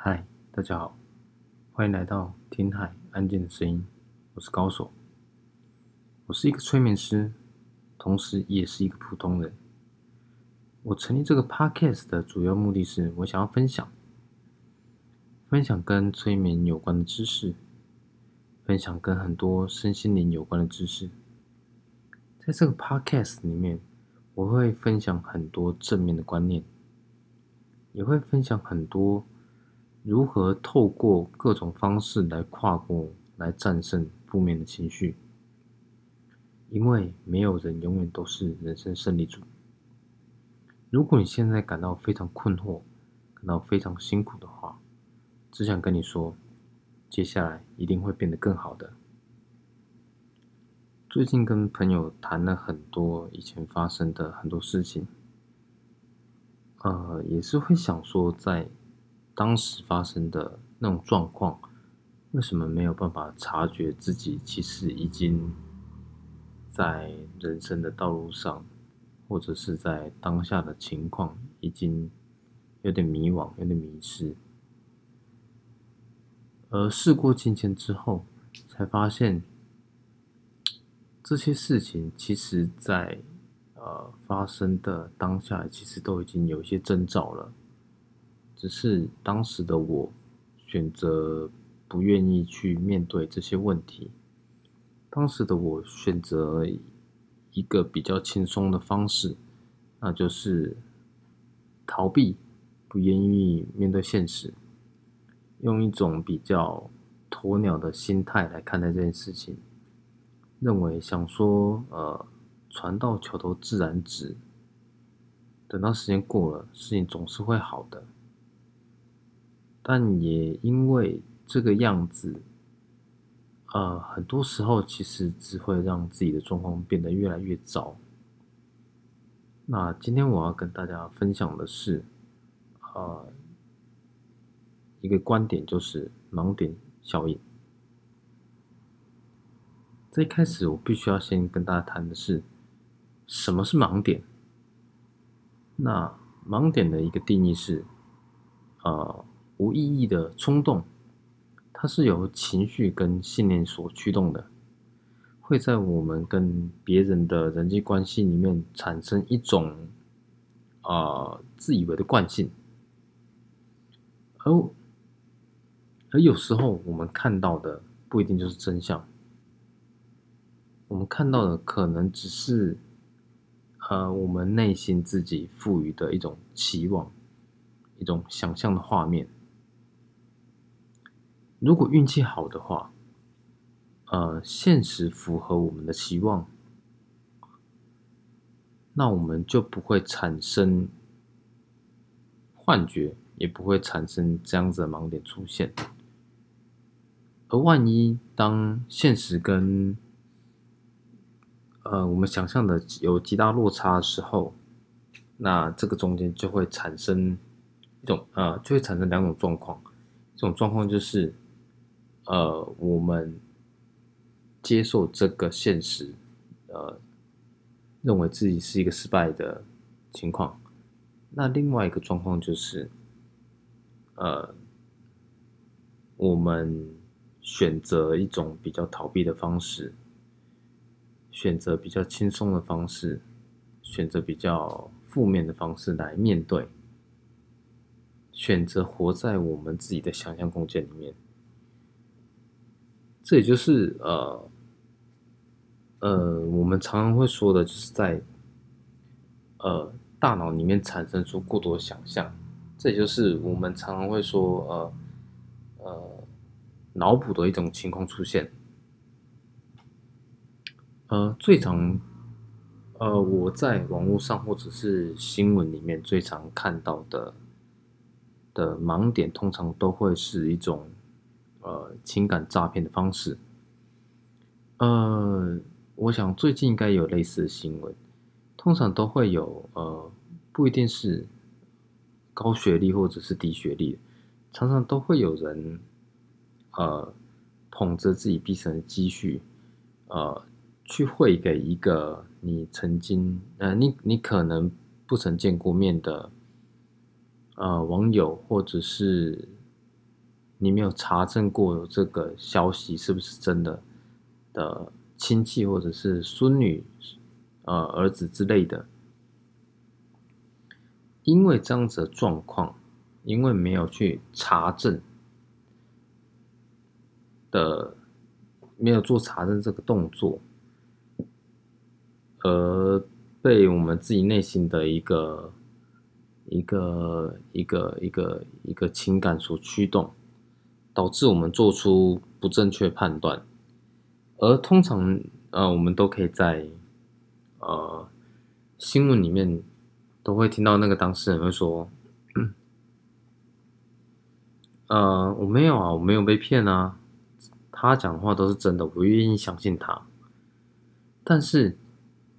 嗨，大家好，欢迎来到听海安静的声音。我是高手，我是一个催眠师，同时也是一个普通人。我成立这个 podcast 的主要目的是，我想要分享，分享跟催眠有关的知识，分享跟很多身心灵有关的知识。在这个 podcast 里面，我会分享很多正面的观念，也会分享很多。如何透过各种方式来跨过、来战胜负面的情绪？因为没有人永远都是人生胜利组。如果你现在感到非常困惑、感到非常辛苦的话，只想跟你说，接下来一定会变得更好的。最近跟朋友谈了很多以前发生的很多事情，呃，也是会想说在。当时发生的那种状况，为什么没有办法察觉自己其实已经在人生的道路上，或者是在当下的情况已经有点迷惘、有点迷失？而事过境迁之后，才发现这些事情其实，在呃发生的当下，其实都已经有一些征兆了。只是当时的我选择不愿意去面对这些问题。当时的我选择一个比较轻松的方式，那就是逃避，不愿意面对现实，用一种比较鸵鸟的心态来看待这件事情，认为想说，呃，船到桥头自然直，等到时间过了，事情总是会好的。但也因为这个样子，呃，很多时候其实只会让自己的状况变得越来越糟。那今天我要跟大家分享的是，呃，一个观点，就是盲点效应。在一开始，我必须要先跟大家谈的是，什么是盲点？那盲点的一个定义是，呃。无意义的冲动，它是由情绪跟信念所驱动的，会在我们跟别人的人际关系里面产生一种啊自以为的惯性，而而有时候我们看到的不一定就是真相，我们看到的可能只是呃我们内心自己赋予的一种期望，一种想象的画面。如果运气好的话，呃，现实符合我们的期望，那我们就不会产生幻觉，也不会产生这样子的盲点出现。而万一当现实跟呃我们想象的有极大落差的时候，那这个中间就会产生一种呃，就会产生两种状况，这种状况就是。呃，我们接受这个现实，呃，认为自己是一个失败的情况。那另外一个状况就是，呃，我们选择一种比较逃避的方式，选择比较轻松的方式，选择比较负面的方式来面对，选择活在我们自己的想象空间里面。这也就是呃呃，我们常常会说的，就是在呃大脑里面产生出过多想象。这也就是我们常常会说呃呃脑补的一种情况出现。呃，最常呃我在网络上或者是新闻里面最常看到的的盲点，通常都会是一种。呃，情感诈骗的方式，呃，我想最近应该有类似的新闻，通常都会有呃，不一定是高学历或者是低学历，常常都会有人呃，捧着自己毕生的积蓄，呃，去汇给一个你曾经呃，你你可能不曾见过面的呃网友或者是。你没有查证过这个消息是不是真的的亲戚或者是孙女、呃儿子之类的，因为这样子的状况，因为没有去查证的，没有做查证这个动作，而被我们自己内心的一个一个一个一个一个情感所驱动。导致我们做出不正确判断，而通常呃，我们都可以在呃新闻里面都会听到那个当事人会说：“呃，我没有啊，我没有被骗啊，他讲的话都是真的，我愿意相信他。”但是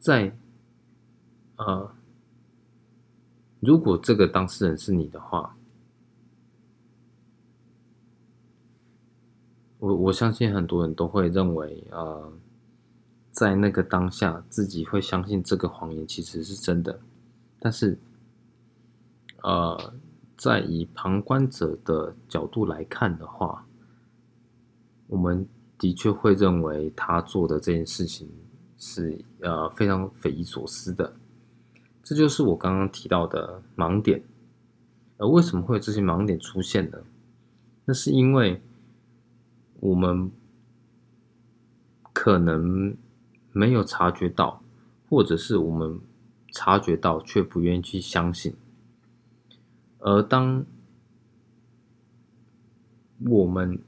在呃，如果这个当事人是你的话，我我相信很多人都会认为，呃，在那个当下，自己会相信这个谎言其实是真的。但是，呃，在以旁观者的角度来看的话，我们的确会认为他做的这件事情是呃非常匪夷所思的。这就是我刚刚提到的盲点。而为什么会有这些盲点出现呢？那是因为。我们可能没有察觉到，或者是我们察觉到却不愿意去相信。而当我们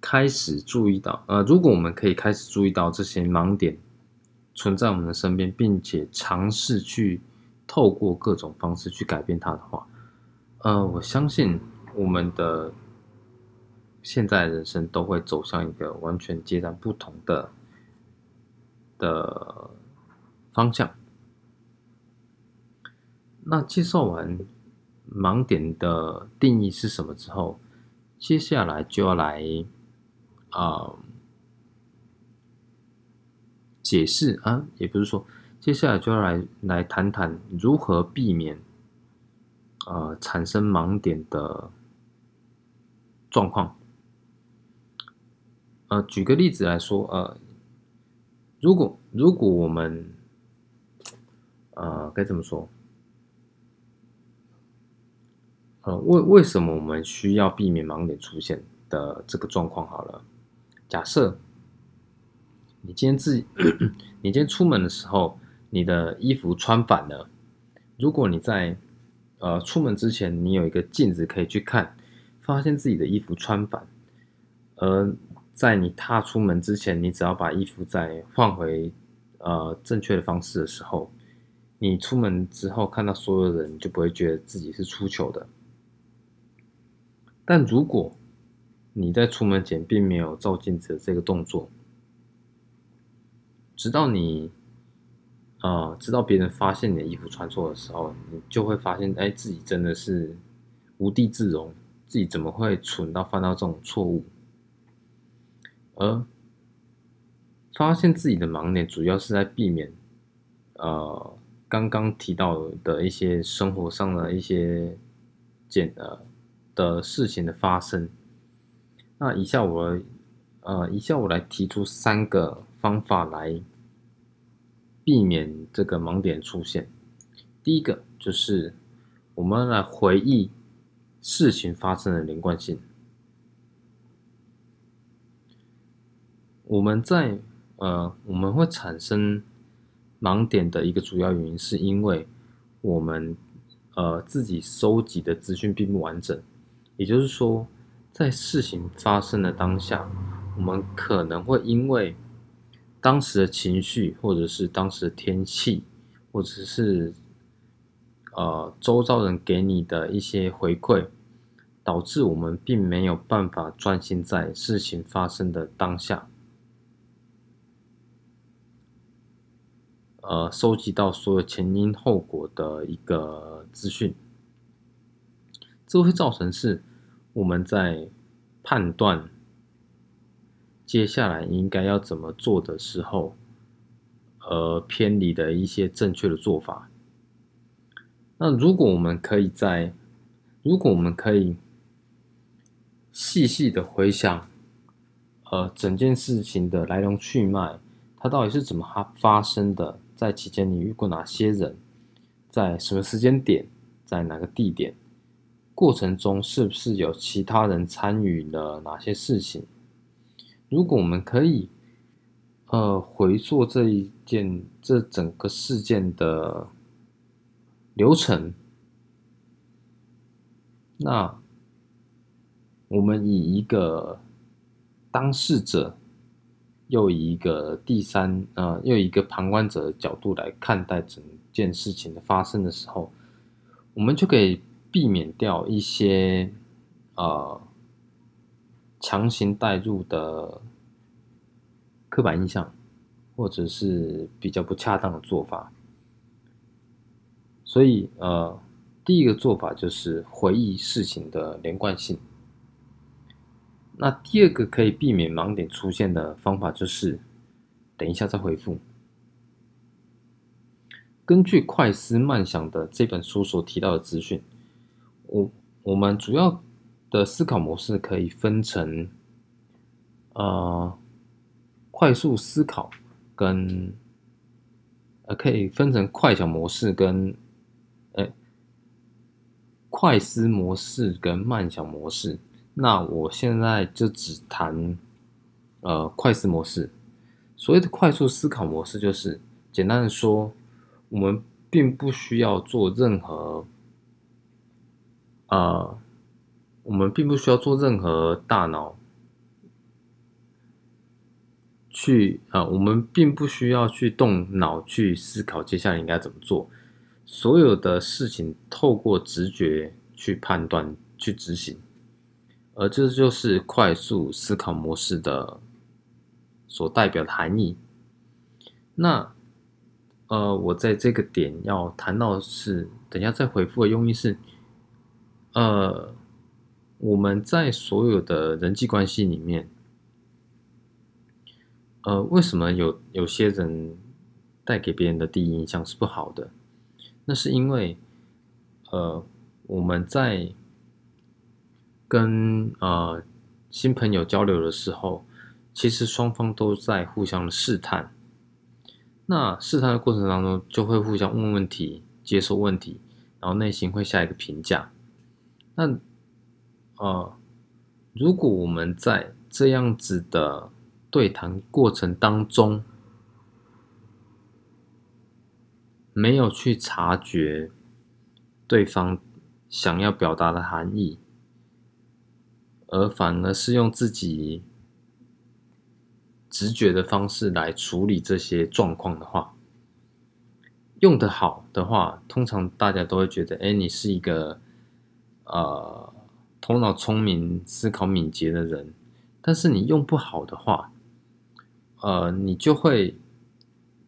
开始注意到，呃，如果我们可以开始注意到这些盲点存在我们的身边，并且尝试去透过各种方式去改变它的话，呃，我相信我们的。现在人生都会走向一个完全截然不同的的方向。那介绍完盲点的定义是什么之后，接下来就要来啊解释啊，也不是说，接下来就要来来谈谈如何避免呃产生盲点的状况。呃，举个例子来说，呃，如果如果我们，呃，该怎么说？呃，为为什么我们需要避免盲点出现的这个状况？好了，假设你今天自己，你今天出门的时候，你的衣服穿反了。如果你在呃出门之前，你有一个镜子可以去看，发现自己的衣服穿反，而在你踏出门之前，你只要把衣服再换回呃正确的方式的时候，你出门之后看到所有人，就不会觉得自己是出糗的。但如果你在出门前并没有照镜子的这个动作，直到你呃知道别人发现你的衣服穿错的时候，你就会发现，哎，自己真的是无地自容，自己怎么会蠢到犯到这种错误？而发现自己的盲点，主要是在避免，呃，刚刚提到的一些生活上的一些简呃的事情的发生。那以下我，呃，以下我来提出三个方法来避免这个盲点出现。第一个就是我们来回忆事情发生的连贯性。我们在呃，我们会产生盲点的一个主要原因，是因为我们呃自己收集的资讯并不完整。也就是说，在事情发生的当下，我们可能会因为当时的情绪，或者是当时的天气，或者是呃周遭人给你的一些回馈，导致我们并没有办法专心在事情发生的当下。呃，收集到所有前因后果的一个资讯，这会造成是我们在判断接下来应该要怎么做的时候，呃，偏离的一些正确的做法。那如果我们可以在，如果我们可以细细的回想，呃，整件事情的来龙去脉，它到底是怎么发发生的？在期间你遇过哪些人？在什么时间点？在哪个地点？过程中是不是有其他人参与了哪些事情？如果我们可以，呃，回溯这一件这整个事件的流程，那我们以一个当事者，又以一个第三呃，又一个旁观者的角度来看待整件事情的发生的时候，我们就可以。避免掉一些呃强行带入的刻板印象，或者是比较不恰当的做法。所以呃，第一个做法就是回忆事情的连贯性。那第二个可以避免盲点出现的方法就是等一下再回复。根据《快思慢想》的这本书所提到的资讯。我我们主要的思考模式可以分成，呃，快速思考跟呃可以分成快想模式跟呃快思模式跟慢想模式。那我现在就只谈呃快思模式。所谓的快速思考模式，就是简单的说，我们并不需要做任何。呃，我们并不需要做任何大脑去啊，我们并不需要去动脑去思考接下来应该怎么做。所有的事情透过直觉去判断、去执行，而这就是快速思考模式的所代表的含义。那呃，我在这个点要谈到是，等下再回复的用意是。呃，我们在所有的人际关系里面，呃，为什么有有些人带给别人的第一印象是不好的？那是因为，呃，我们在跟呃新朋友交流的时候，其实双方都在互相的试探。那试探的过程当中，就会互相问问题、接受问题，然后内心会下一个评价。那，呃，如果我们在这样子的对谈过程当中，没有去察觉对方想要表达的含义，而反而是用自己直觉的方式来处理这些状况的话，用的好的话，通常大家都会觉得，哎，你是一个。呃，头脑聪明、思考敏捷的人，但是你用不好的话，呃，你就会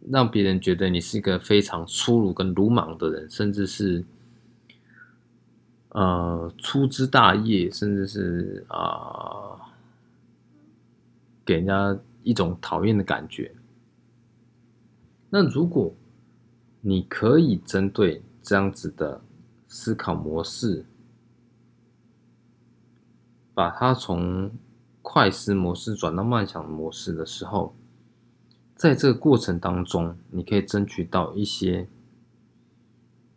让别人觉得你是一个非常粗鲁跟鲁莽的人，甚至是呃粗枝大叶，甚至是啊，给人家一种讨厌的感觉。那如果你可以针对这样子的思考模式，把它从快思模式转到慢想模式的时候，在这个过程当中，你可以争取到一些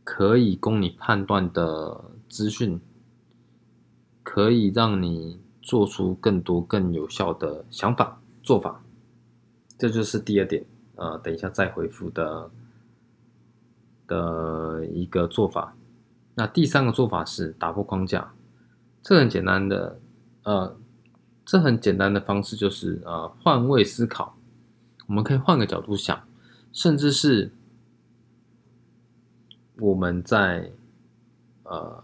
可以供你判断的资讯，可以让你做出更多更有效的想法做法。这就是第二点，呃，等一下再回复的的一个做法。那第三个做法是打破框架，这很简单的。呃，这很简单的方式就是呃换位思考，我们可以换个角度想，甚至是我们在呃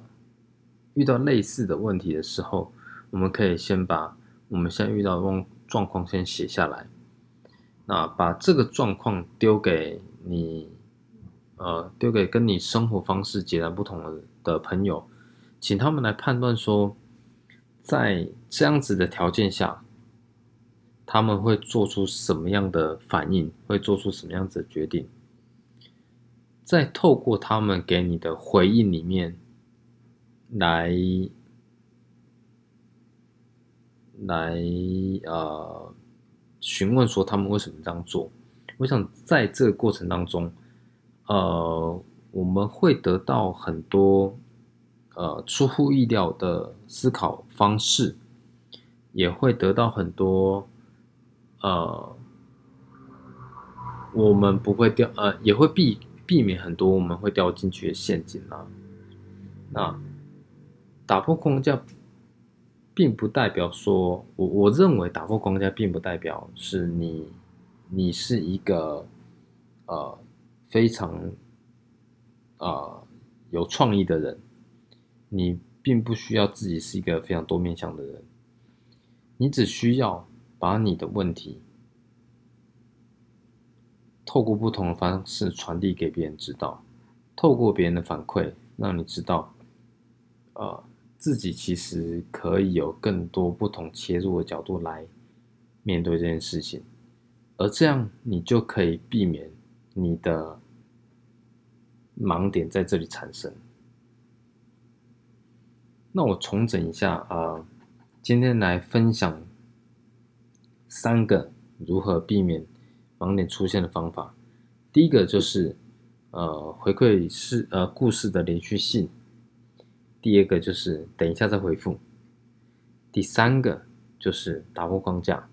遇到类似的问题的时候，我们可以先把我们现在遇到的状况先写下来，那把这个状况丢给你，呃丢给跟你生活方式截然不同的的朋友，请他们来判断说。在这样子的条件下，他们会做出什么样的反应？会做出什么样子的决定？在透过他们给你的回应里面，来来呃询问说他们为什么这样做。我想在这个过程当中，呃，我们会得到很多呃出乎意料的思考方式，也会得到很多呃我们不会掉呃也会避避免很多我们会掉进去的陷阱啊。那打破框架。并不代表说，我我认为打破框架，并不代表是你，你是一个，呃，非常，呃，有创意的人。你并不需要自己是一个非常多面向的人，你只需要把你的问题，透过不同的方式传递给别人知道，透过别人的反馈，让你知道，呃。自己其实可以有更多不同切入的角度来面对这件事情，而这样你就可以避免你的盲点在这里产生。那我重整一下啊，今天来分享三个如何避免盲点出现的方法。第一个就是呃回馈是呃故事的连续性。第二个就是等一下再回复，第三个就是打破框架。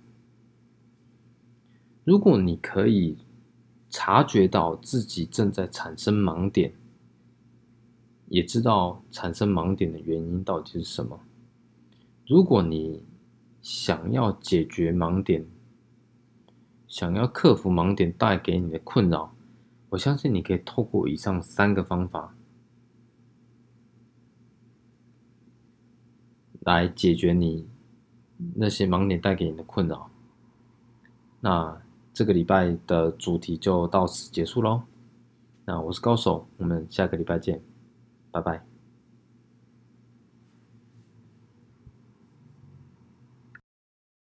如果你可以察觉到自己正在产生盲点，也知道产生盲点的原因到底是什么，如果你想要解决盲点，想要克服盲点带给你的困扰，我相信你可以透过以上三个方法。来解决你那些盲点带给你的困扰。那这个礼拜的主题就到此结束喽。那我是高手，我们下个礼拜见，拜拜。